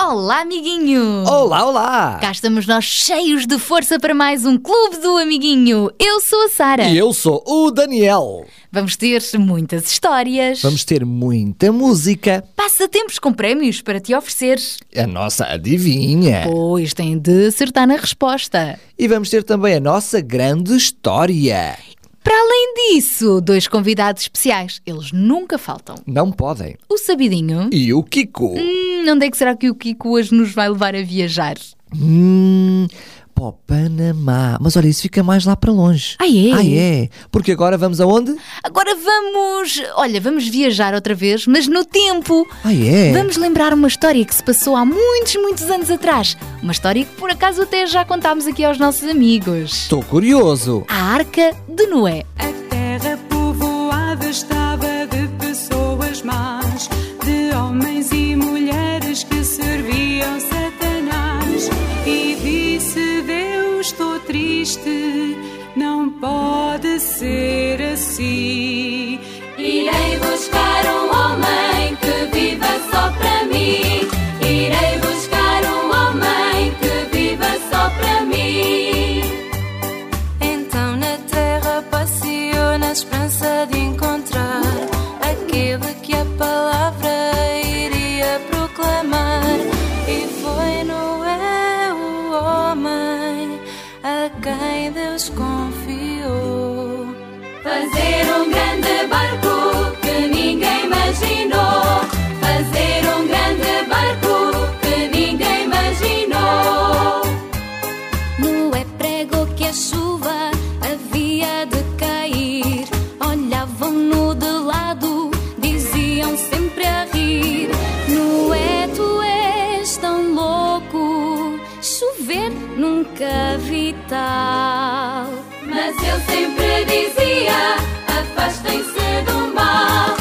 Olá, amiguinho! Olá, olá! Cá estamos nós cheios de força para mais um Clube do Amiguinho. Eu sou a Sara. E eu sou o Daniel. Vamos ter muitas histórias. Vamos ter muita música. Passatempos com prémios para te oferecer. A nossa adivinha. Pois têm de acertar na resposta. E vamos ter também a nossa grande história. Para além disso, dois convidados especiais. Eles nunca faltam. Não podem. O Sabidinho. E o Kiko. Hum, onde é que será que o Kiko hoje nos vai levar a viajar? Hum, para o Panamá. Mas olha, isso fica mais lá para longe. Ah, é? Ah, é? Porque agora vamos aonde? Agora vamos. Olha, vamos viajar outra vez, mas no tempo. Ah, é? Vamos lembrar uma história que se passou há muitos, muitos anos atrás. Uma história que por acaso até já contámos aqui aos nossos amigos. Estou curioso. A Arca de Noé. Triste, não pode ser assim. Irei buscar um homem que viva só para mim. Irei buscar nunca vi tal. Mas ele sempre dizia: Afastem-se do mal.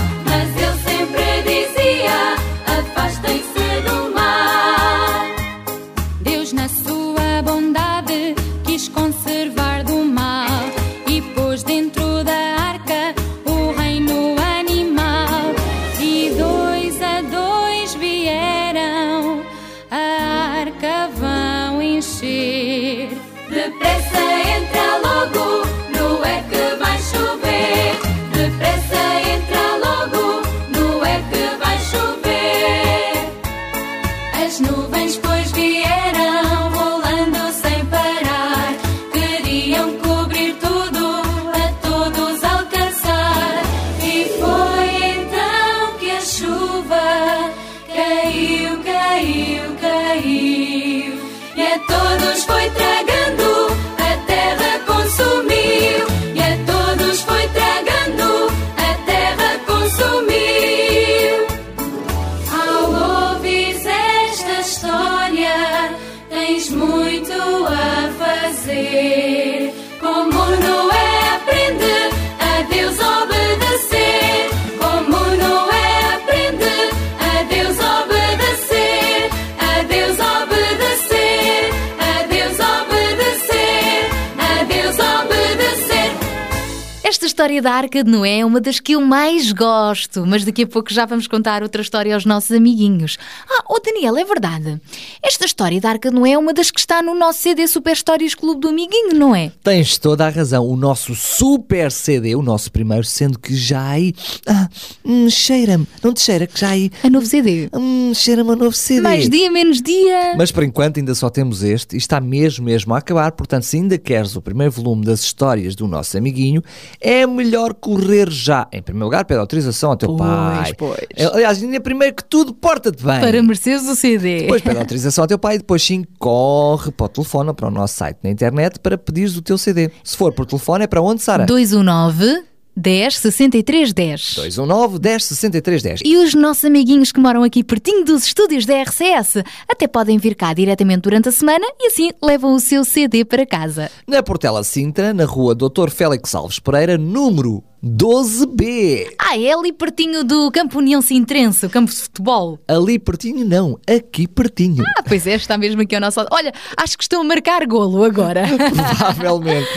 História da Arca de Noé é uma das que eu mais gosto, mas daqui a pouco já vamos contar outra história aos nossos amiguinhos. Ah, oh Daniel, é verdade. Esta história da Arca de Noé é uma das que está no nosso CD Super Histórias Clube do Amiguinho, não é? Tens toda a razão. O nosso super CD, o nosso primeiro, sendo que já aí. Ah, hum, cheira-me. Não te cheira que já aí. A novo CD. Hum, cheira-me a novo CD. Mais dia, menos dia. Mas por enquanto ainda só temos este e está mesmo, mesmo a acabar. Portanto, se ainda queres o primeiro volume das histórias do nosso amiguinho, é melhor correr já. Em primeiro lugar, pede autorização ao teu Pois, pai. pois. Aliás, ainda primeiro que tudo, porta-te bem. Para mereceres o CD. Depois pede autorização ao teu pai e depois sim corre para o telefone ou para o nosso site na internet para pedires o teu CD. Se for por telefone é para onde, Sara? 219 10 63 10. 219 10 63 10. E os nossos amiguinhos que moram aqui pertinho dos estúdios da RCS até podem vir cá diretamente durante a semana e assim levam o seu CD para casa. Na Portela Sintra, na rua Dr. Félix Alves Pereira, número 12B. Ah, é ali pertinho do Campo União Sintrense, o campo de futebol. Ali pertinho não, aqui pertinho. Ah, pois é, está mesmo aqui ao nosso lado. Olha, acho que estão a marcar golo agora. Provavelmente.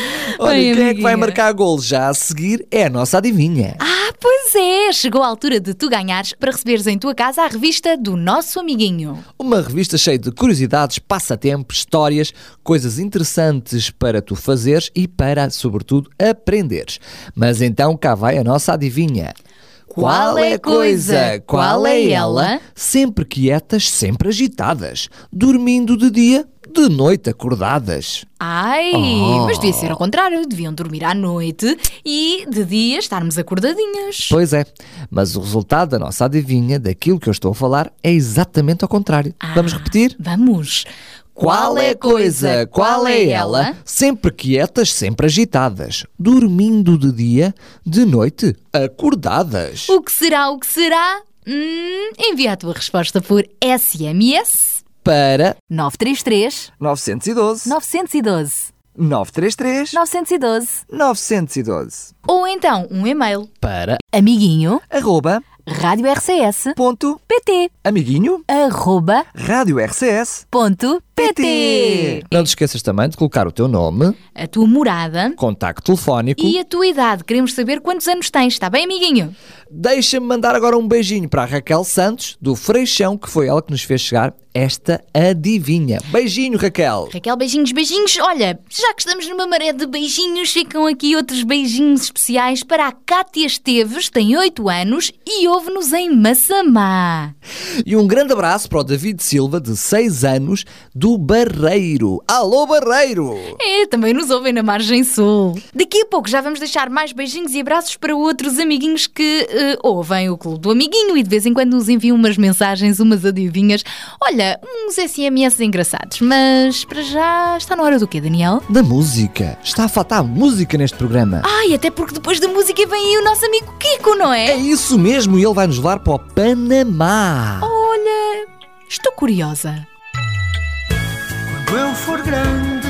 Olha, Bem, quem é que vai amiguinha. marcar gol já a seguir é a nossa adivinha. Ah, pois é! Chegou a altura de tu ganhares para receberes em tua casa a revista do nosso amiguinho. Uma revista cheia de curiosidades, passatempos, histórias, coisas interessantes para tu fazeres e para, sobretudo, aprenderes. Mas então cá vai a nossa adivinha. Qual é a coisa? Qual é ela? Sempre quietas, sempre agitadas. Dormindo de dia, de noite acordadas. Ai, Oh. mas devia ser ao contrário. Deviam dormir à noite e de dia estarmos acordadinhas. Pois é, mas o resultado da nossa adivinha, daquilo que eu estou a falar, é exatamente ao contrário. Vamos repetir? Vamos. Qual é a coisa? Qual é ela? Sempre quietas, sempre agitadas. Dormindo de dia, de noite, acordadas. O que será? O que será? Hum, envia a tua resposta por SMS Para 933 912 912 933 912 912. ou então um e-mail. Para Amiguinho arroba Rádio RCS ponto PT amiguinho arroba rádio RCS ponto PT Não te esqueças também de colocar o teu nome, a tua morada contacto telefónico. e a tua idade. Queremos saber quantos anos tens, está bem, amiguinho? Deixa-me mandar agora um beijinho para a Raquel Santos, do Freixão, que foi ela que nos fez chegar esta adivinha. Beijinho, Raquel. Raquel, beijinhos, beijinhos. Olha, já que estamos numa maré de beijinhos, ficam aqui outros beijinhos especiais para a Cátia Esteves, tem 8 anos e ouve-nos em Massamá. E um grande abraço para o David Silva, de 6 anos, do Barreiro. Alô, Barreiro! É, também nos ouvem na Margem Sul. Daqui a pouco já vamos deixar mais beijinhos e abraços para outros amiguinhos que eh, ouvem o Clube do Amiguinho e de vez em quando nos enviam umas mensagens, umas adivinhas. Olha, uns SMS engraçados. Mas para já está na hora do quê, Daniel? Da música. Está a faltar música neste programa. Ai, até porque depois da música vem aí o nosso amigo Kiko, não É é? isso mesmo, e ele vai nos levar para o Panamá. Olha, estou curiosa. Quando eu for grande,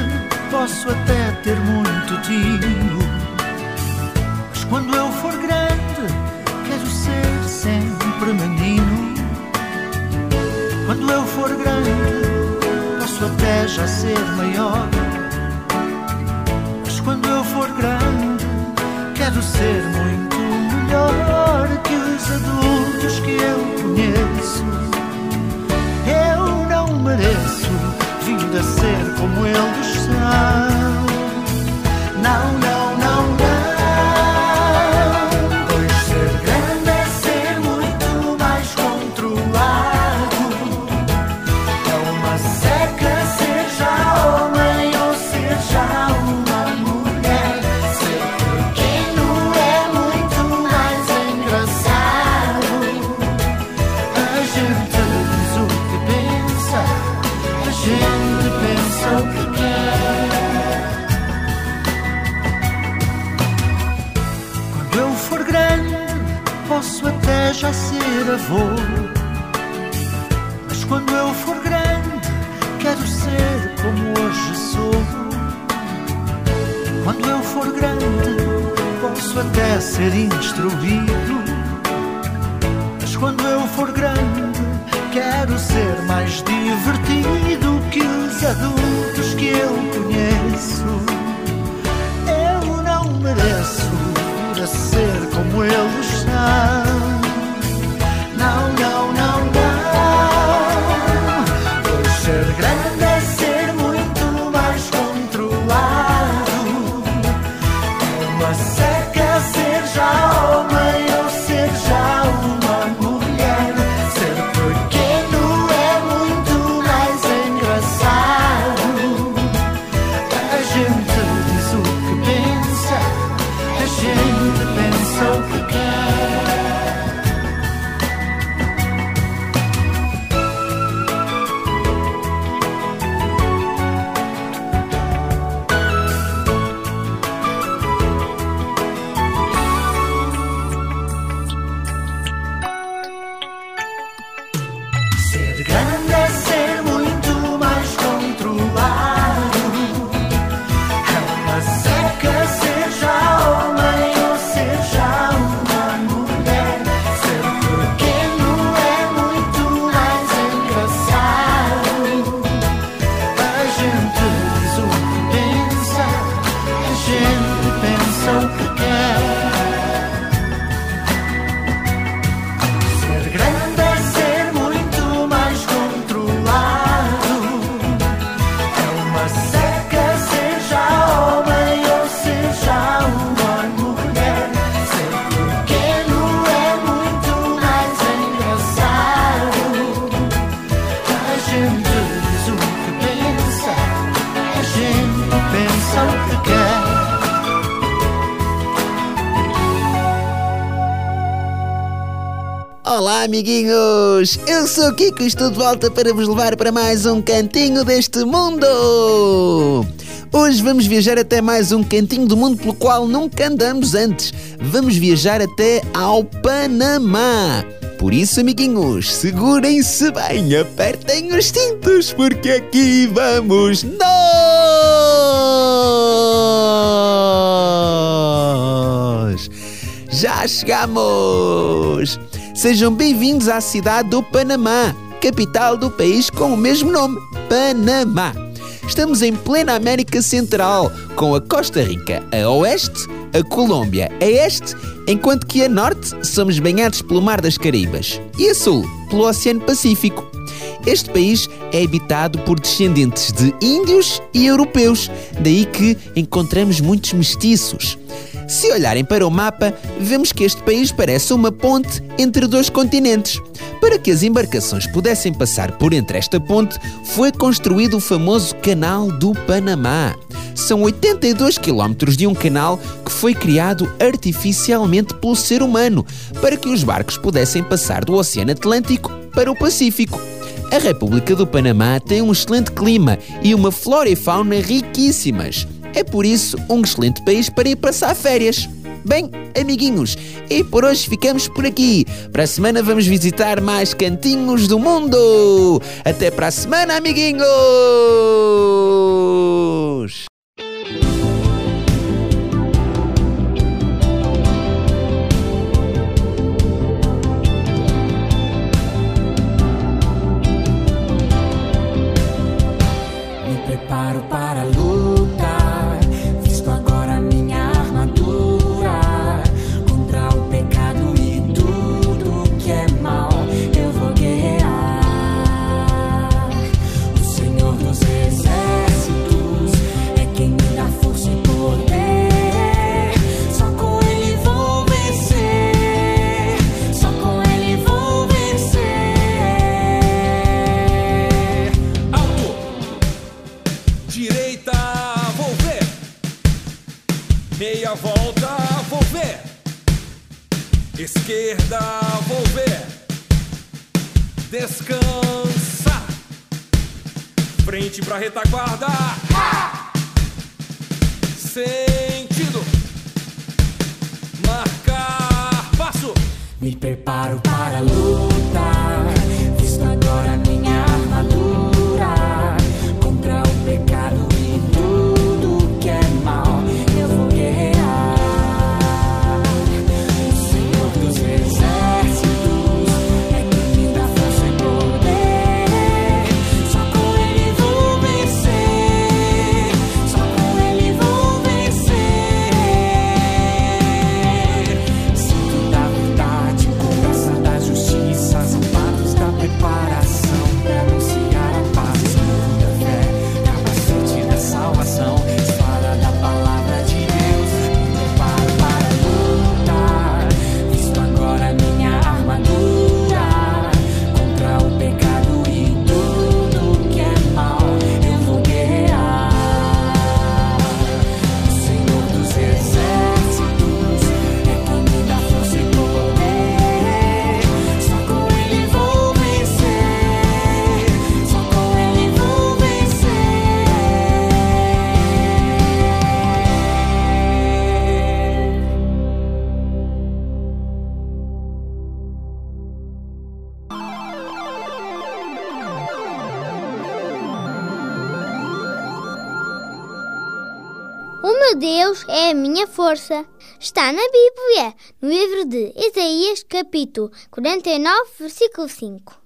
posso até ter muito tino. Mas quando eu for grande, sempre menino. Quando eu for grande, posso até já ser maior. Mas quando eu for grande, quero ser muito melhor que os adultos que eu conheço. Eu não mereço Olá, amiguinhos! Eu sou o Kiko e estou de volta para vos levar para mais um cantinho deste mundo! Hoje vamos viajar até mais um cantinho do mundo pelo qual nunca andamos antes. Vamos viajar até ao Panamá. Por isso, amiguinhos, segurem-se bem, apertem os cintos, porque aqui vamos nós! Já chegamos! Sejam bem-vindos à cidade do Panamá, capital do país com o mesmo nome, Panamá. Estamos em plena América Central, com a Costa Rica a oeste, a Colômbia a este, enquanto que a norte somos banhados pelo Mar das Caraíbas e a sul pelo Oceano Pacífico. Este país é habitado por descendentes de índios e europeus, daí que encontramos muitos mestiços. Se olharem para o mapa, vemos que este país parece uma ponte entre dois continentes. Para que as embarcações pudessem passar por entre esta ponte, foi construído o famoso Canal do Panamá. São 82 quilómetros de um canal que foi criado artificialmente pelo ser humano para que os barcos pudessem passar do Oceano Atlântico para o Pacífico. A República do Panamá tem um excelente clima e uma flora e fauna riquíssimas. É por isso um excelente país para ir passar férias. Bem, amiguinhos, e por hoje ficamos por aqui. Para a semana vamos visitar mais cantinhos do mundo. Até para a semana, amiguinhos! Esquerda, vou ver. Descansa. Frente pra retaguarda. Sentido. Marcar passo. Me preparo para lutar. Visto agora minha armadura Meu Deus é a minha força. Está na Bíblia, no livro de Isaías, capítulo 49, versículo 5.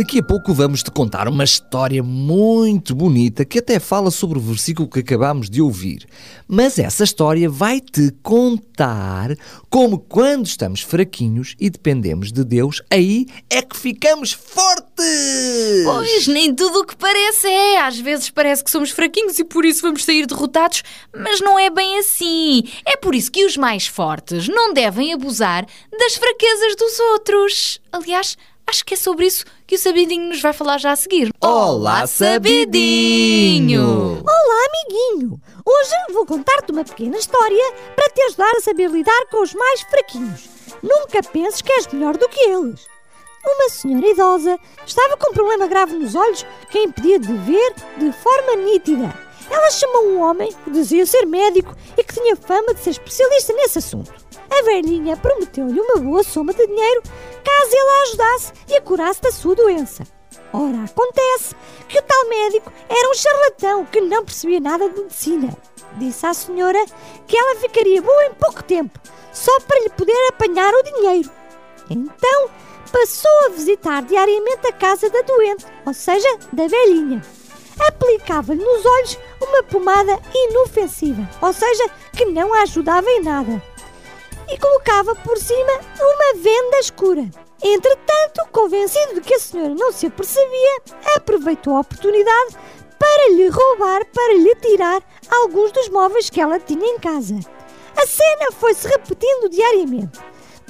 Daqui a pouco vamos te contar uma história muito bonita que até fala sobre o versículo que acabamos de ouvir. Mas essa história vai te contar como quando estamos fraquinhos e dependemos de Deus, aí é que ficamos fortes! Pois, nem tudo o que parece é. Às vezes parece que somos fraquinhos e por isso vamos sair derrotados, mas não é bem assim. É por isso que os mais fortes não devem abusar das fraquezas dos outros. Aliás, Acho que é sobre isso que o Sabidinho nos vai falar já a seguir. Olá, Sabidinho! Olá, amiguinho! Hoje vou contar-te uma pequena história para te ajudar a saber lidar com os mais fraquinhos. Nunca penses que és melhor do que eles. Uma senhora idosa estava com um problema grave nos olhos que a impedia de ver de forma nítida. Ela chamou um homem que dizia ser médico e que tinha fama de ser especialista nesse assunto. A velhinha prometeu-lhe uma boa soma de dinheiro caso ele a ajudasse e a curasse da sua doença. Ora, acontece que o tal médico era um charlatão que não percebia nada de medicina. Disse à senhora que ela ficaria boa em pouco tempo, só para lhe poder apanhar o dinheiro. Então passou a visitar diariamente a casa da doente, ou seja, da velhinha. Aplicava-lhe nos olhos uma pomada inofensiva, ou seja, que não a ajudava em nada. E colocava por cima uma venda escura. Entretanto, convencido de que a senhora não se apercebia, aproveitou a oportunidade para lhe roubar, para lhe tirar alguns dos móveis que ela tinha em casa. A cena foi-se repetindo diariamente.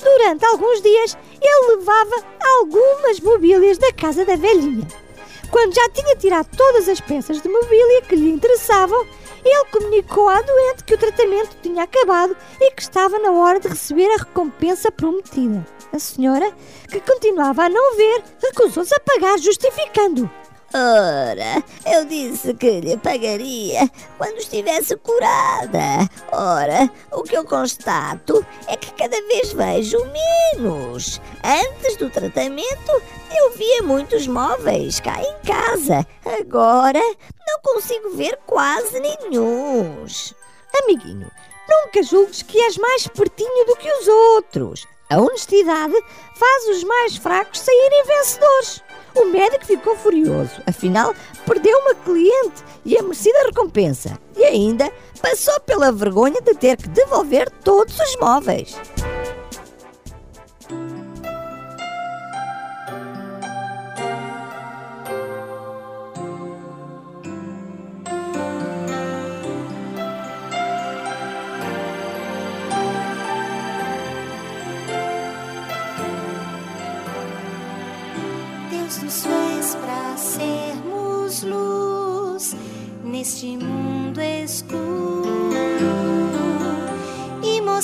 Durante alguns dias, ele levava algumas mobílias da casa da velhinha. Quando já tinha tirado todas as peças de mobília que lhe interessavam, ele comunicou à doente que o tratamento tinha acabado e que estava na hora de receber a recompensa prometida. A senhora, que continuava a não ver, recusou-se a pagar, justificando. Ora, eu disse que lhe pagaria quando estivesse curada. Ora, o que eu constato é que cada vez vejo menos. Antes do tratamento, eu via muitos móveis cá em casa. Agora, não consigo ver quase nenhuns. Amiguinho, nunca julgues que és mais pertinho do que os outros. A honestidade faz os mais fracos saírem vencedores. O médico ficou furioso, afinal perdeu uma cliente e a merecida recompensa. E ainda passou pela vergonha de ter que devolver todos os móveis.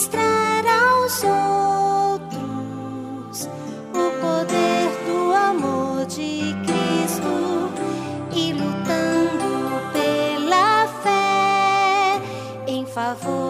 Mostrar aos outros o poder do amor de Cristo e lutando pela fé em favor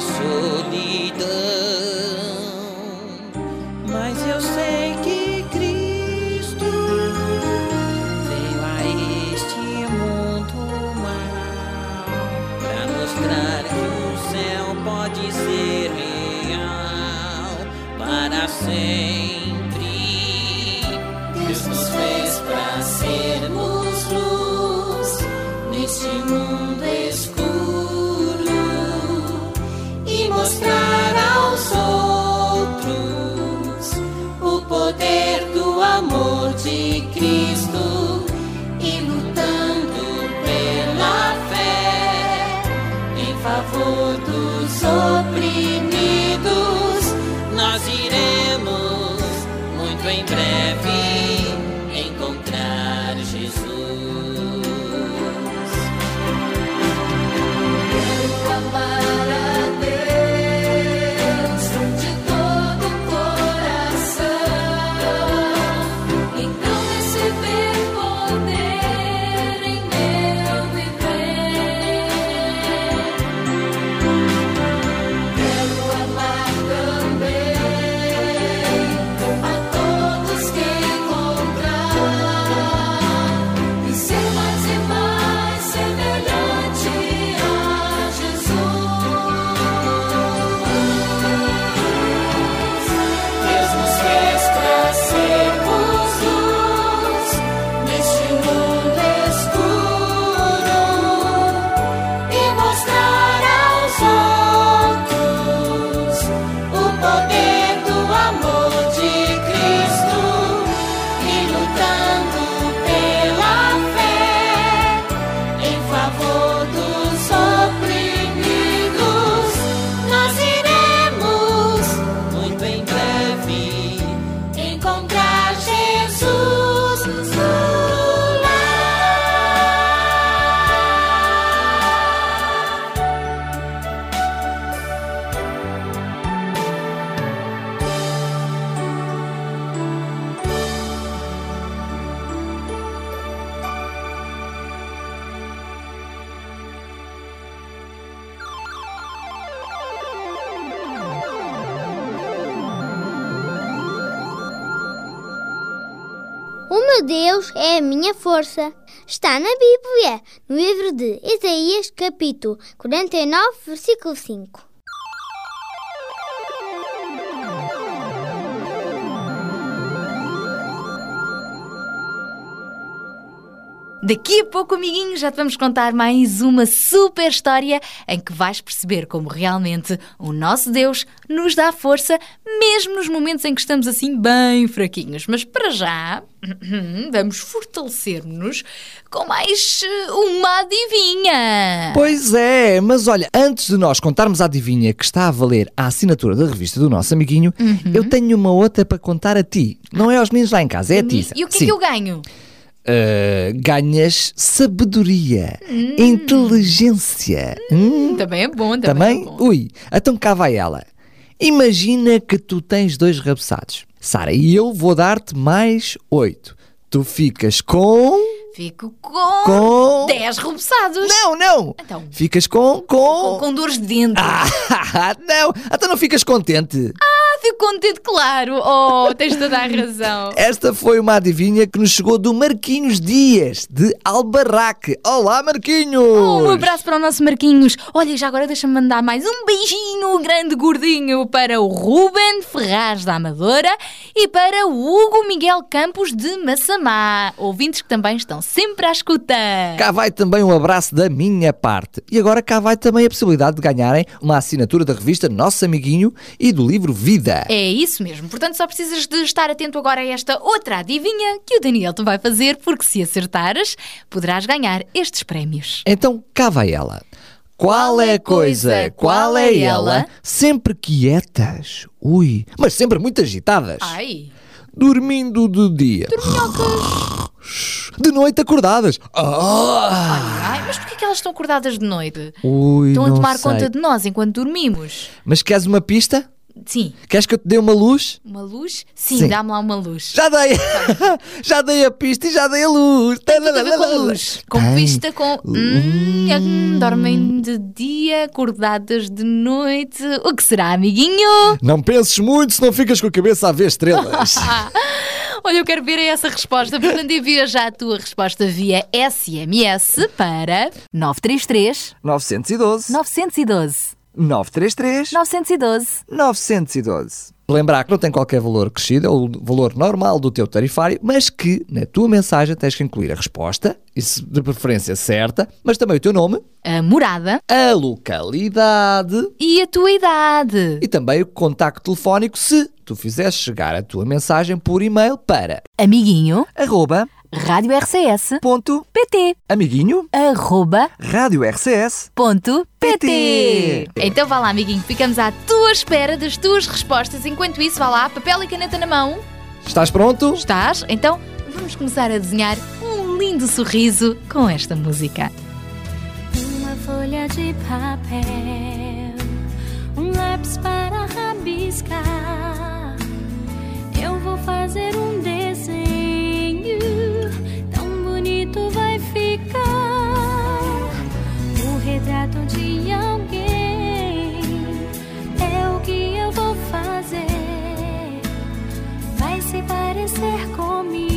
muita O meu Deus é a minha força. Está na Bíblia, no livro de Isaías, capítulo 49, versículo 5. Daqui a pouco, amiguinhos, já te vamos contar mais uma super história em que vais perceber como realmente o nosso Deus nos dá força, mesmo nos momentos em que estamos assim bem fraquinhos. Mas para já, vamos fortalecer-nos com mais eh, uma adivinha. Pois é, mas olha, antes de nós contarmos a adivinha que está a valer a assinatura da revista do nosso amiguinho, Uhum. eu tenho uma outra para contar a ti. Não é aos meninos lá em casa, é a ti. E o que é Sim. que eu ganho? Uh, ganhas sabedoria, Hum. inteligência. Hum, Também é bom, também. também? é bom. Ui, então cá vai ela. Imagina que tu tens dois rabeçados. Sara, e eu vou dar-te mais oito. Tu ficas com. Fico com, Com- 10 rebuçados. Não, não! Então, Ficas com. com, Com. com dores de dentro. Ah, não! Então não ficas contente. Ah, fico contente, claro. Oh, tens toda a razão. Esta foi uma adivinha que nos chegou do Marquinhos Dias, de Albarraque. Olá, Marquinhos! Um abraço para o nosso Marquinhos. Olha, já agora deixa-me mandar mais um beijinho grande gordinho para o Ruben Ferraz da Amadora e para o Hugo Miguel Campos de Massamá. Ouvintes que também estão sempre à escuta. Cá vai também um abraço da minha parte. E agora cá vai também a possibilidade de ganharem uma assinatura da revista Nosso Amiguinho e do livro Vida. É isso mesmo. Portanto, só precisas de estar atento agora a esta outra adivinha que o Daniel te vai fazer, porque se acertares, poderás ganhar estes prémios. Então cá vai ela. Qual é a coisa, qual é ela, sempre quietas, ui, mas sempre muito agitadas, Ai, dormindo de dia, de noite acordadas. Ah! ai, mas porquê que elas estão acordadas de noite? Ui, Estão a tomar sei. conta de nós enquanto dormimos. Mas queres uma pista? Sim. Queres que eu te dê uma luz? Uma luz? Sim, Sim. dá-me lá uma luz. Já dei! já dei a pista e já dei a luz! Tem tudo a ver com luz. Com Tem. vista, com. Hum, hum, dormem de dia, acordadas de noite. O que será, amiguinho? Não penses muito se não ficas com a cabeça a ver estrelas. Olha, eu quero ver essa resposta. Portanto, envia já a tua resposta via SMS para 933 912 912 933 912 912. Lembrar que não tem qualquer valor crescido, é o valor normal do teu tarifário, mas que na tua mensagem tens que incluir a resposta, isso de preferência certa, mas também o teu nome, a morada a localidade e a tua idade. e também o contacto telefónico se tu fizeres chegar a tua mensagem por e-mail para Amiguinho arroba Rádio RCS ponto PT amiguinho arroba rádio RCS ponto PT. Então vá lá, amiguinho, ficamos à tua espera das tuas respostas. Enquanto isso, vá lá, papel e caneta na mão. Estás pronto? Estás? Então vamos começar a desenhar um lindo sorriso com esta música. Uma folha de papel, um lápis para rabiscar. Eu vou fazer um desenho, bonito vai ficar. O retrato de alguém é o que eu vou fazer. Vai se parecer comigo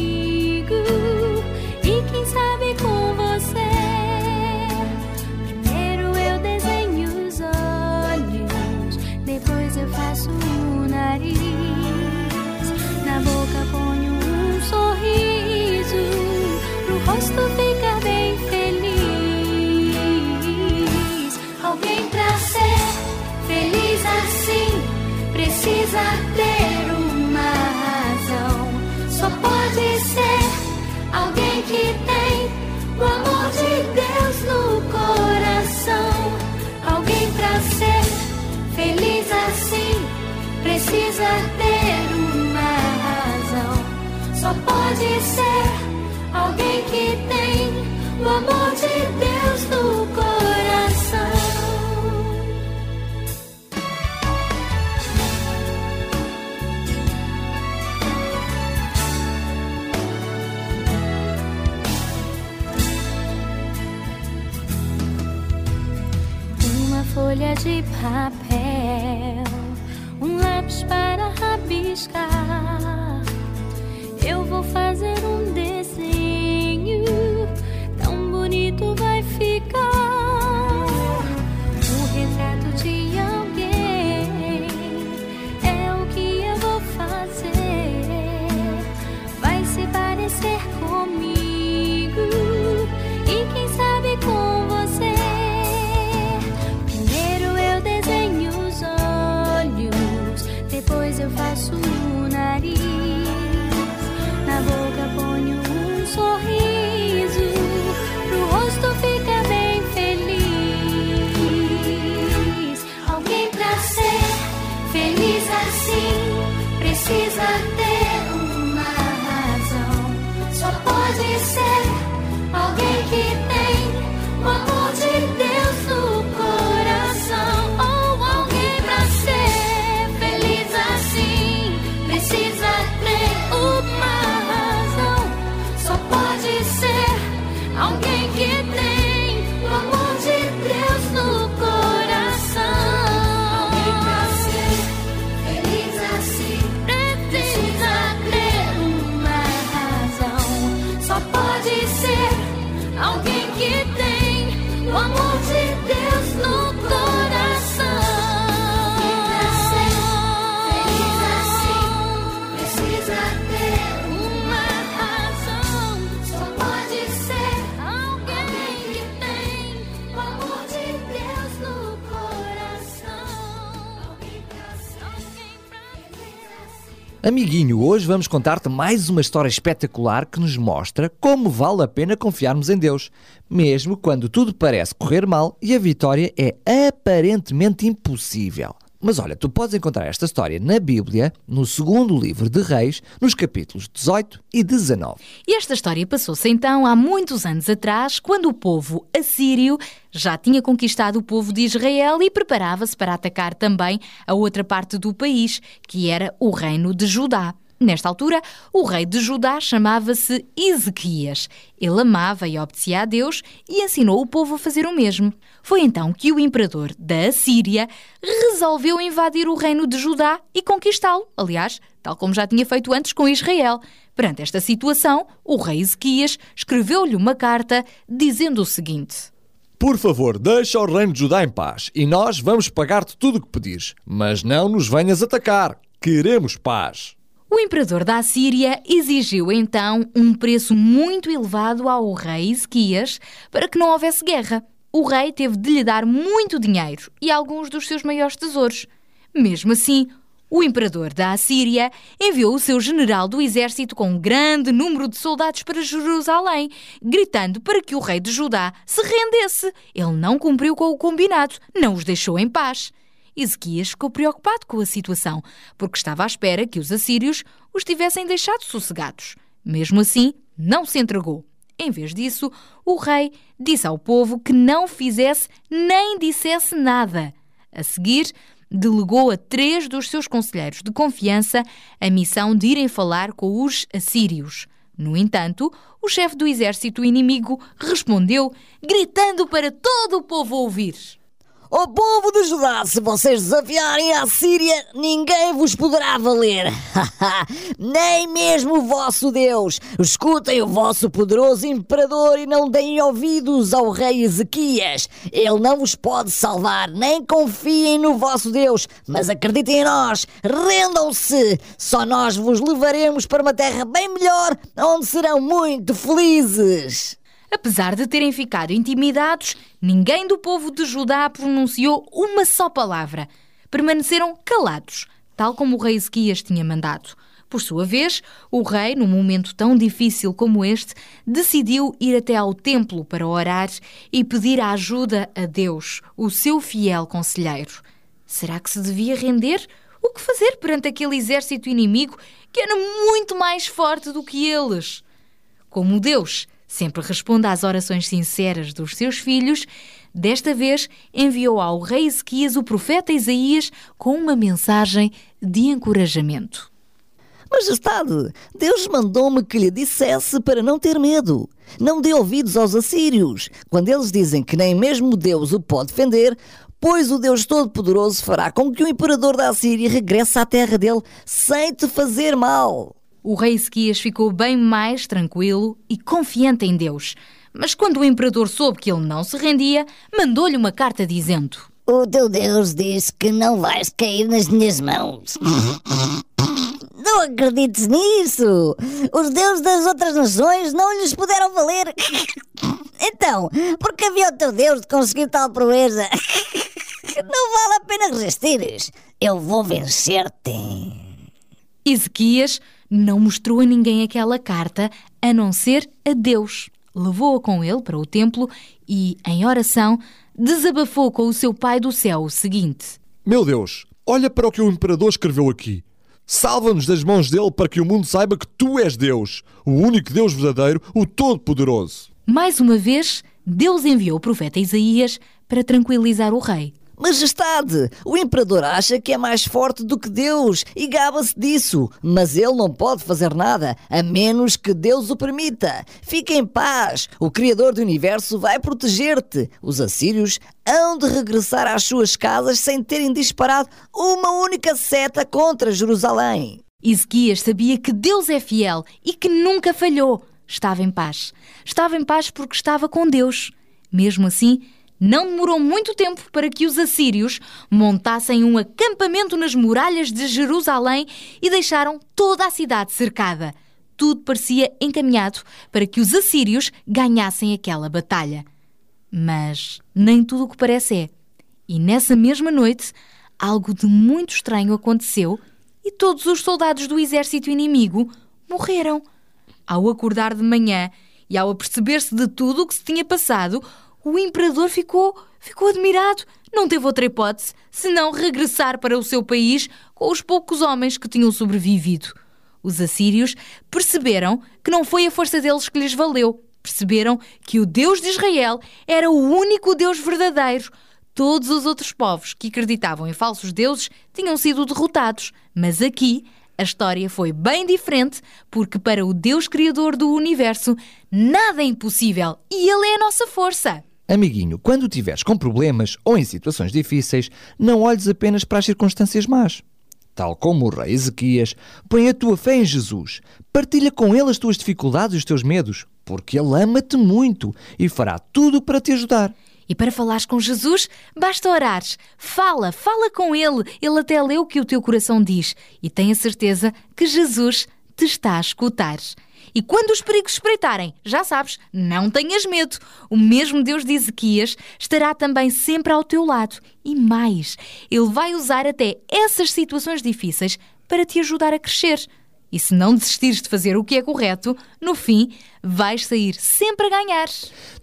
pro rosto ficar bem feliz. Alguém pra ser feliz assim precisa ter uma razão. Só pode ser alguém que tem o amor de Deus no coração. Alguém pra ser feliz assim precisa ter uma razão alguém que tem o amor de Deus no coração. Uma folha de papel, um lápis para rabiscar. Eu vou fazer um Hoje vamos contar-te mais uma história espetacular que nos mostra como vale a pena confiarmos em Deus, mesmo quando tudo parece correr mal e a vitória é aparentemente impossível. Mas olha, tu podes encontrar esta história na Bíblia, no segundo livro de Reis, nos capítulos 18 e 19. E esta história passou-se então há muitos anos atrás, quando o povo assírio já tinha conquistado o povo de Israel e preparava-se para atacar também a outra parte do país, que era o reino de Judá. Nesta altura, o rei de Judá chamava-se Ezequias. Ele amava e obedecia a Deus e ensinou o povo a fazer o mesmo. Foi então que o imperador da Assíria resolveu invadir o reino de Judá e conquistá-lo. Aliás, tal como já tinha feito antes com Israel. Perante esta situação, o rei Ezequias escreveu-lhe uma carta dizendo o seguinte. Por favor, deixa o reino de Judá em paz e nós vamos pagar-te tudo o que pedires. Mas não nos venhas atacar. Queremos paz. O imperador da Assíria exigiu então um preço muito elevado ao rei Ezequias para que não houvesse guerra. O rei teve de lhe dar muito dinheiro e alguns dos seus maiores tesouros. Mesmo assim, o imperador da Assíria enviou o seu general do exército com um grande número de soldados para Jerusalém, gritando para que o rei de Judá se rendesse. Ele não cumpriu com o combinado, não os deixou em paz. Ezequias ficou preocupado com a situação, porque estava à espera que os assírios os tivessem deixado sossegados. Mesmo assim, não se entregou. Em vez disso, o rei disse ao povo que não fizesse nem dissesse nada. A seguir, delegou a três dos seus conselheiros de confiança a missão de irem falar com os assírios. No entanto, o chefe do exército inimigo respondeu, gritando para todo o povo ouvir. Ó povo de Judá, se vocês desafiarem a Síria, ninguém vos poderá valer. Nem mesmo o vosso Deus. Escutem o vosso poderoso imperador e não deem ouvidos ao rei Ezequias. Ele não vos pode salvar, nem confiem no vosso Deus, mas acreditem em nós. Rendam-se. Só nós vos levaremos para uma terra bem melhor, onde serão muito felizes. Apesar de terem ficado intimidados, ninguém do povo de Judá pronunciou uma só palavra. Permaneceram calados, tal como o rei Ezequias tinha mandado. Por sua vez, o rei, num momento tão difícil como este, decidiu ir até ao templo para orar e pedir a ajuda a Deus, o seu fiel conselheiro. Será que se devia render? O que fazer perante aquele exército inimigo que era muito mais forte do que eles? Como Deus sempre responde às orações sinceras dos seus filhos, desta vez enviou ao rei Ezequias o profeta Isaías com uma mensagem de encorajamento. Majestade, Deus mandou-me que lhe dissesse para não ter medo. Não dê ouvidos aos assírios. Quando eles dizem que nem mesmo Deus o pode defender, pois o Deus Todo-Poderoso fará com que o imperador da Assíria regresse à terra dele sem te fazer mal. O rei Ezequias ficou bem mais tranquilo e confiante em Deus. Mas quando o imperador soube que ele não se rendia, mandou-lhe uma carta dizendo: O teu Deus diz que não vais cair nas minhas mãos. Não acredites nisso! Os deuses das outras nações não lhes puderam valer. Então, porque havia o teu Deus de conseguir tal proeza? Não vale a pena resistires. Eu vou vencer-te. Ezequias não mostrou a ninguém aquela carta a não ser a Deus. Levou-a com ele para o templo e, em oração, desabafou com o seu Pai do céu o seguinte: Meu Deus, olha para o que o imperador escreveu aqui. Salva-nos das mãos dele para que o mundo saiba que tu és Deus, o único Deus verdadeiro, o Todo-Poderoso. Mais uma vez, Deus enviou o profeta Isaías para tranquilizar o rei. Majestade, o imperador acha que é mais forte do que Deus e gaba-se disso, mas ele não pode fazer nada, a menos que Deus o permita. Fique em paz, o Criador do Universo vai proteger-te. Os assírios hão de regressar às suas casas sem terem disparado uma única seta contra Jerusalém. Ezequias sabia que Deus é fiel e que nunca falhou. Estava em paz. Estava em paz porque estava com Deus. Mesmo assim, não demorou muito tempo para que os assírios montassem um acampamento nas muralhas de Jerusalém e deixaram toda a cidade cercada. Tudo parecia encaminhado para que os assírios ganhassem aquela batalha. Mas nem tudo o que parece é. E nessa mesma noite, algo de muito estranho aconteceu e todos os soldados do exército inimigo morreram. Ao acordar de manhã e ao aperceber-se de tudo o que se tinha passado, o imperador ficou, ficou admirado. Não teve outra hipótese senão regressar para o seu país com os poucos homens que tinham sobrevivido. Os assírios perceberam que não foi a força deles que lhes valeu. Perceberam que o Deus de Israel era o único Deus verdadeiro. Todos os outros povos que acreditavam em falsos deuses tinham sido derrotados. Mas aqui a história foi bem diferente, porque para o Deus Criador do universo nada é impossível e Ele é a nossa força. Amiguinho, quando estiveres com problemas ou em situações difíceis, não olhes apenas para as circunstâncias más. Tal como o rei Ezequias, põe a tua fé em Jesus. Partilha com ele as tuas dificuldades e os teus medos, porque ele ama-te muito e fará tudo para te ajudar. E para falares com Jesus, basta orares. Fala, fala com Ele. Ele até lê o que o teu coração diz. E tenha certeza que Jesus te está a escutar. E quando os perigos espreitarem, já sabes, não tenhas medo. O mesmo Deus de Ezequias estará também sempre ao teu lado. E mais, Ele vai usar até essas situações difíceis para te ajudar a crescer. E se não desistires de fazer o que é correto, no fim vais sair sempre a ganhar.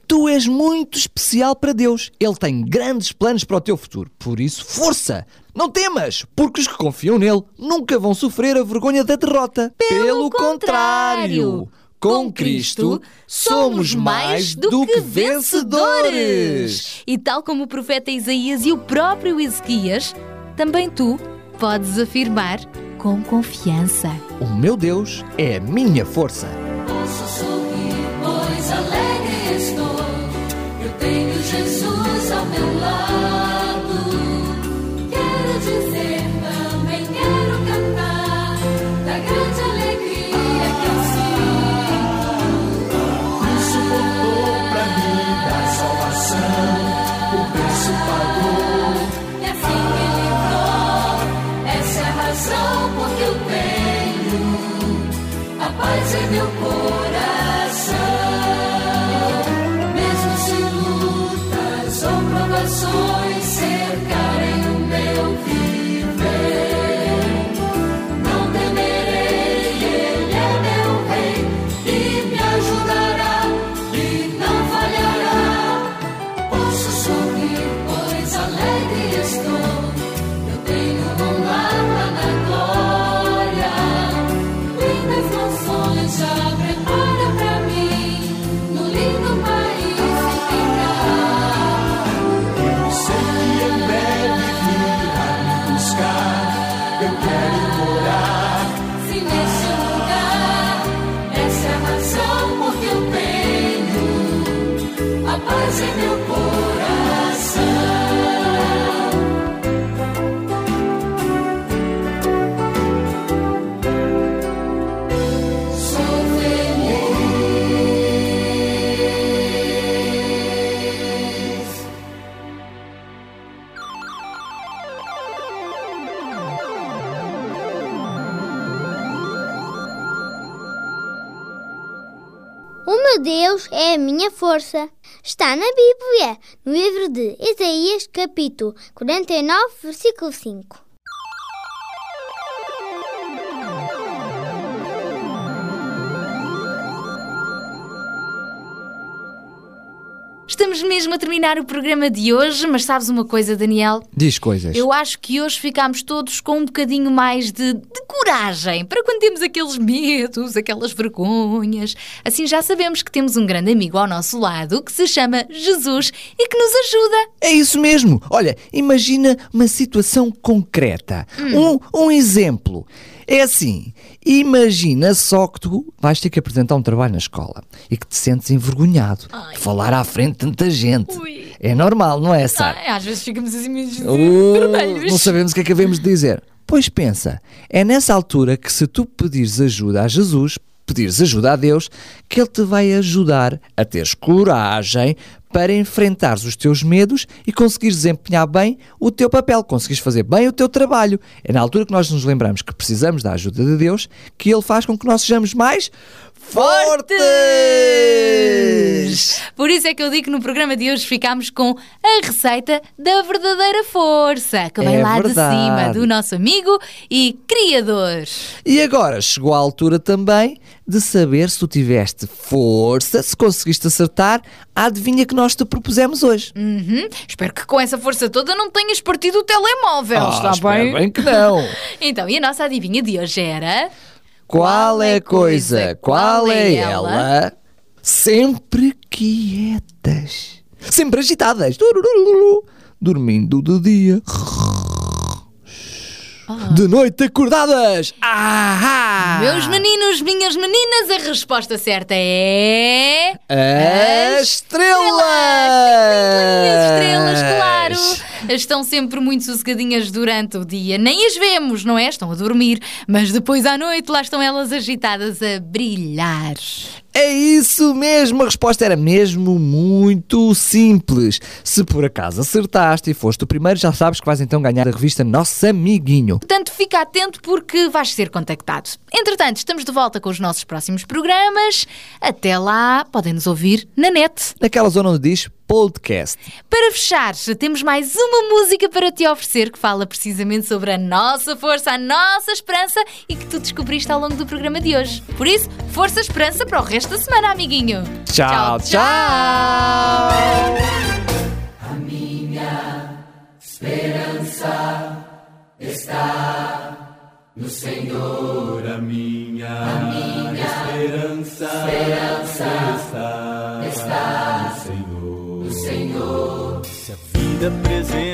Tu és muito especial para Deus. Ele tem grandes planos para o teu futuro. Por isso, força! Não temas, porque os que confiam nele nunca vão sofrer a vergonha da derrota. Pelo, contrário, com Cristo somos mais do que vencedores. E tal como o profeta Isaías e o próprio Ezequias, também tu podes afirmar com confiança. O meu Deus é a minha força. Posso sorrir, pois alegre estou. Eu tenho Jesus ao meu lado. Meu Deus é a minha força. Está na Bíblia, no livro de Isaías, capítulo 49, versículo 5. Mesmo a terminar o programa de hoje, mas sabes uma coisa, Daniel? Diz coisas. Eu acho que hoje ficámos todos com um bocadinho mais de, de coragem para quando temos aqueles medos, aquelas vergonhas. Assim já sabemos que temos um grande amigo ao nosso lado que se chama Jesus e que nos ajuda. É isso mesmo. Olha, imagina uma situação concreta. Um, um exemplo. É assim, imagina só que tu vais ter que apresentar um trabalho na escola e que te sentes envergonhado de falar à frente de tanta gente. É normal, não é, Sara? Ai, às vezes ficamos assim meio Uh, vermelhos. não sabemos o que é que havemos de dizer. Pois pensa, é nessa altura que se tu pedires ajuda a Jesus, pedires ajuda a Deus, que Ele te vai ajudar a teres coragem para enfrentares os teus medos e conseguires desempenhar bem o teu papel, conseguires fazer bem o teu trabalho. É na altura que nós nos lembramos que precisamos da ajuda de Deus que Ele faz com que nós sejamos mais fortes! Por isso é que eu digo que no programa de hoje ficámos com a receita da verdadeira força, que vem É lá de verdade. cima do nosso amigo e criador. E agora chegou a altura também de saber se tu tiveste força, se conseguiste acertar a adivinha que nós te propusemos hoje. Uhum. Espero que com essa força toda não tenhas partido o telemóvel, Ah, está bem? bem que não. Então, e a nossa adivinha de hoje era... Qual é a coisa, qual é ela, sempre quietas, sempre agitadas, dormindo de dia, de noite acordadas. Ah! Meus meninos, minhas meninas, a resposta certa é... As estrelas! As estrelas, claro! Estão sempre muito sossegadinhas durante o dia. Nem as vemos, não é? Estão a dormir. Mas depois à noite lá estão elas agitadas a brilhar. É isso mesmo, a resposta era mesmo muito simples. Se por acaso acertaste e foste o primeiro, já sabes que vais então ganhar a revista Nosso Amiguinho. Portanto, fica atento porque vais ser contactado. Entretanto, estamos de volta com os nossos próximos programas. Até lá, podem nos ouvir na net. Naquela zona onde diz podcast. Para fechar, temos mais uma música para te oferecer que fala precisamente sobre a nossa força, a nossa esperança e que tu descobriste ao longo do programa de hoje. Por isso, força, esperança para o resto da semana, amiguinho. Tchau, tchau! A minha esperança está no Senhor. A minha, a minha esperança, esperança está, está Se a vida apresenta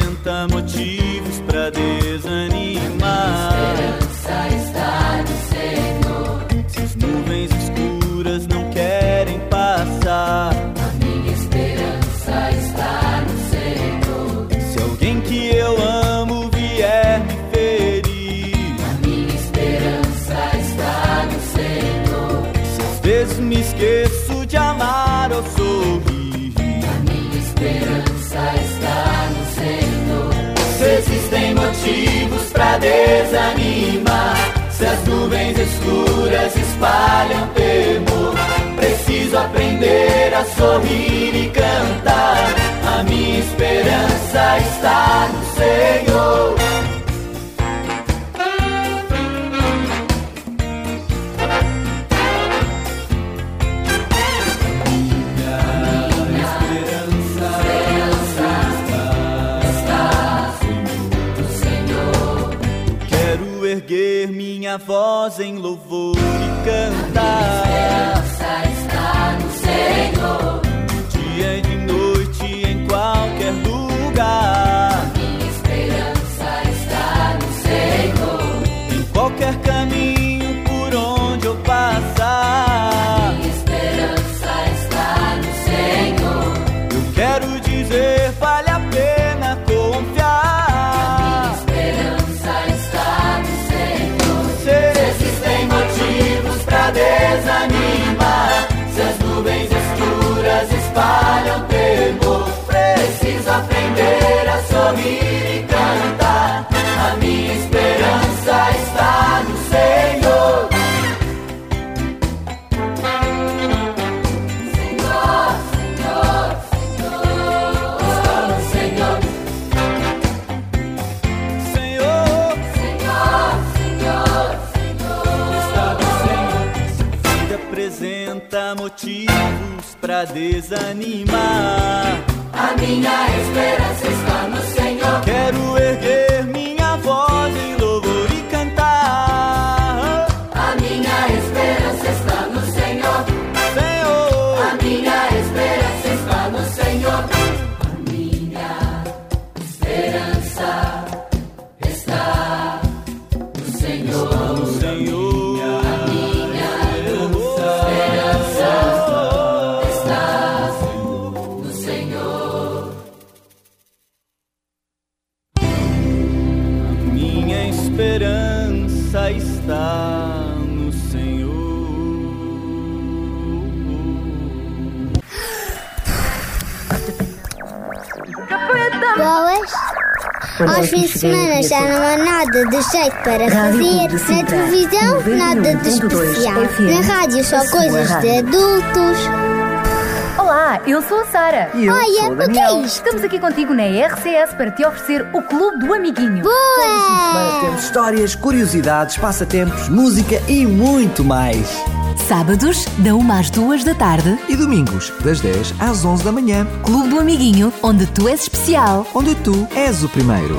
motivos pra desanimar, se as nuvens escuras espalham temor, preciso aprender a sorrir e cantar. A minha esperança está no Senhor. Minha voz em louvor e cantar. Esperança está no Senhor. dia e de noite em qualquer lugar. Minha esperança está no Senhor. Em qualquer caminho espalham desanimar. A minha esperança está no Senhor. Quero erguer semana já não há nada de jeito para fazer. Na televisão, nada de especial. Na rádio, só coisas de adultos. Olá, eu sou a Sara. E eu Olha, sou o o que é Daniel. isto? Estamos aqui contigo na RCS para te oferecer o Clube do Amiguinho. Boa! Temos histórias, curiosidades, passatempos, música e muito mais. Sábados, da 1 às 2 da tarde. E domingos, das 10 às 11 da manhã. Clube do Amiguinho, onde tu és especial. Onde tu és o primeiro.